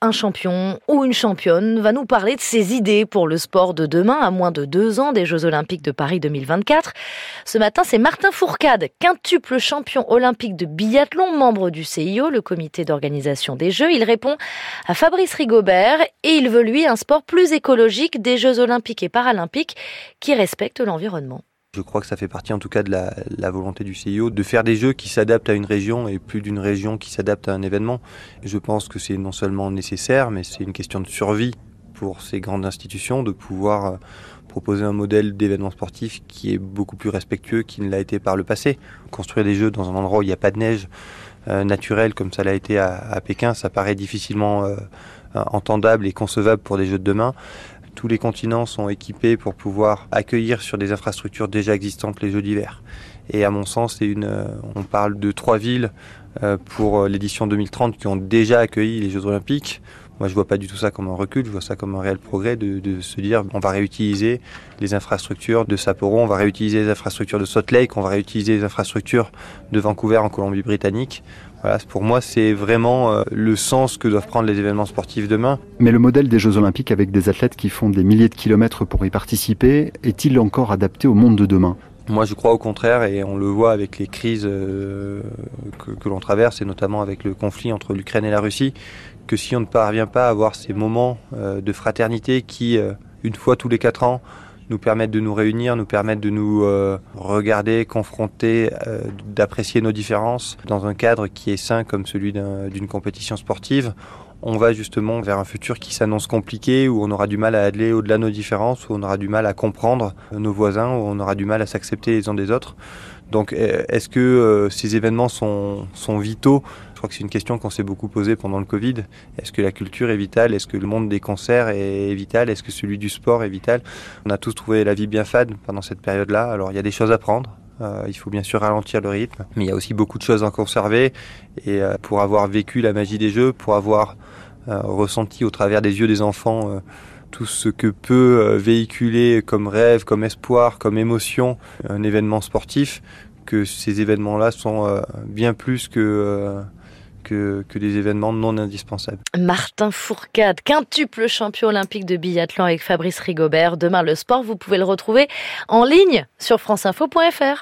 Un champion ou une championne va nous parler de ses idées pour le sport de demain à moins de deux ans des Jeux Olympiques de Paris 2024. Ce matin, c'est Martin Fourcade, quintuple champion olympique de biathlon, membre du CIO, le comité d'organisation des Jeux. Il répond à Fabrice Rigobert et il veut lui un sport plus écologique des Jeux Olympiques et Paralympiques qui respecte l'environnement. Je crois que ça fait partie en tout cas de la, volonté du CIO de faire des jeux qui s'adaptent à une région et plus d'une région qui s'adapte à un événement. Je pense que c'est non seulement nécessaire, mais c'est une question de survie pour ces grandes institutions de pouvoir euh, proposer un modèle d'événement sportif qui est beaucoup plus respectueux qu'il ne l'a été par le passé. Construire des jeux dans un endroit où il n'y a pas de neige euh, naturelle comme ça l'a été à, Pékin, ça paraît difficilement euh, entendable et concevable pour des jeux de demain tous les continents sont équipés pour pouvoir accueillir sur des infrastructures déjà existantes les Jeux d'hiver. Et à mon sens, euh, on parle de trois villes euh, pour euh, l'édition 2030 qui ont déjà accueilli les Jeux Olympiques. Moi, je vois pas du tout ça comme un recul, je vois ça comme un réel progrès de, se dire on va réutiliser les infrastructures de Sapporo, on va réutiliser les infrastructures de Salt Lake, on va réutiliser les infrastructures de Vancouver en Colombie-Britannique voilà, pour moi, c'est vraiment euh, le sens que doivent prendre les événements sportifs demain. Mais le modèle des Jeux Olympiques avec des athlètes qui font des milliers de kilomètres pour y participer est-il encore adapté au monde de demain? Moi, je crois au contraire, et on le voit avec les crises euh, que, l'on traverse, et notamment avec le conflit entre l'Ukraine et la Russie, que si on ne parvient pas à avoir ces moments euh, de fraternité qui, une fois tous les quatre ans, nous permettent de nous réunir, nous permettent de nous euh, regarder, confronter, euh, d'apprécier nos différences dans un cadre qui est sain comme celui d'une compétition sportive. On va justement vers un futur qui s'annonce compliqué, où on aura du mal à aller au-delà de nos différences, où on aura du mal à comprendre nos voisins, où on aura du mal à s'accepter les uns des autres. Donc euh, est-ce que ces événements sont, sont vitaux? Je crois que c'est une question qu'on s'est beaucoup posée pendant le Covid. Est-ce que la culture est vitale? Est-ce que le monde des concerts est vital? Est-ce que celui du sport est vital? On a tous trouvé la vie bien fade pendant cette période-là. Alors il y a des choses à prendre. Euh, il faut bien sûr ralentir le rythme, mais il y a aussi beaucoup de choses à conserver. Et euh, pour avoir vécu la magie des jeux, pour avoir euh, ressenti au travers des yeux des enfants tout ce que peut véhiculer comme rêve, comme espoir, comme émotion un événement sportif, que ces événements-là sont bien plus que que, des événements non indispensables. Martin Fourcade, quintuple champion olympique de biathlon avec Fabrice Rigobert. Demain, le sport, vous pouvez le retrouver en ligne sur franceinfo.fr.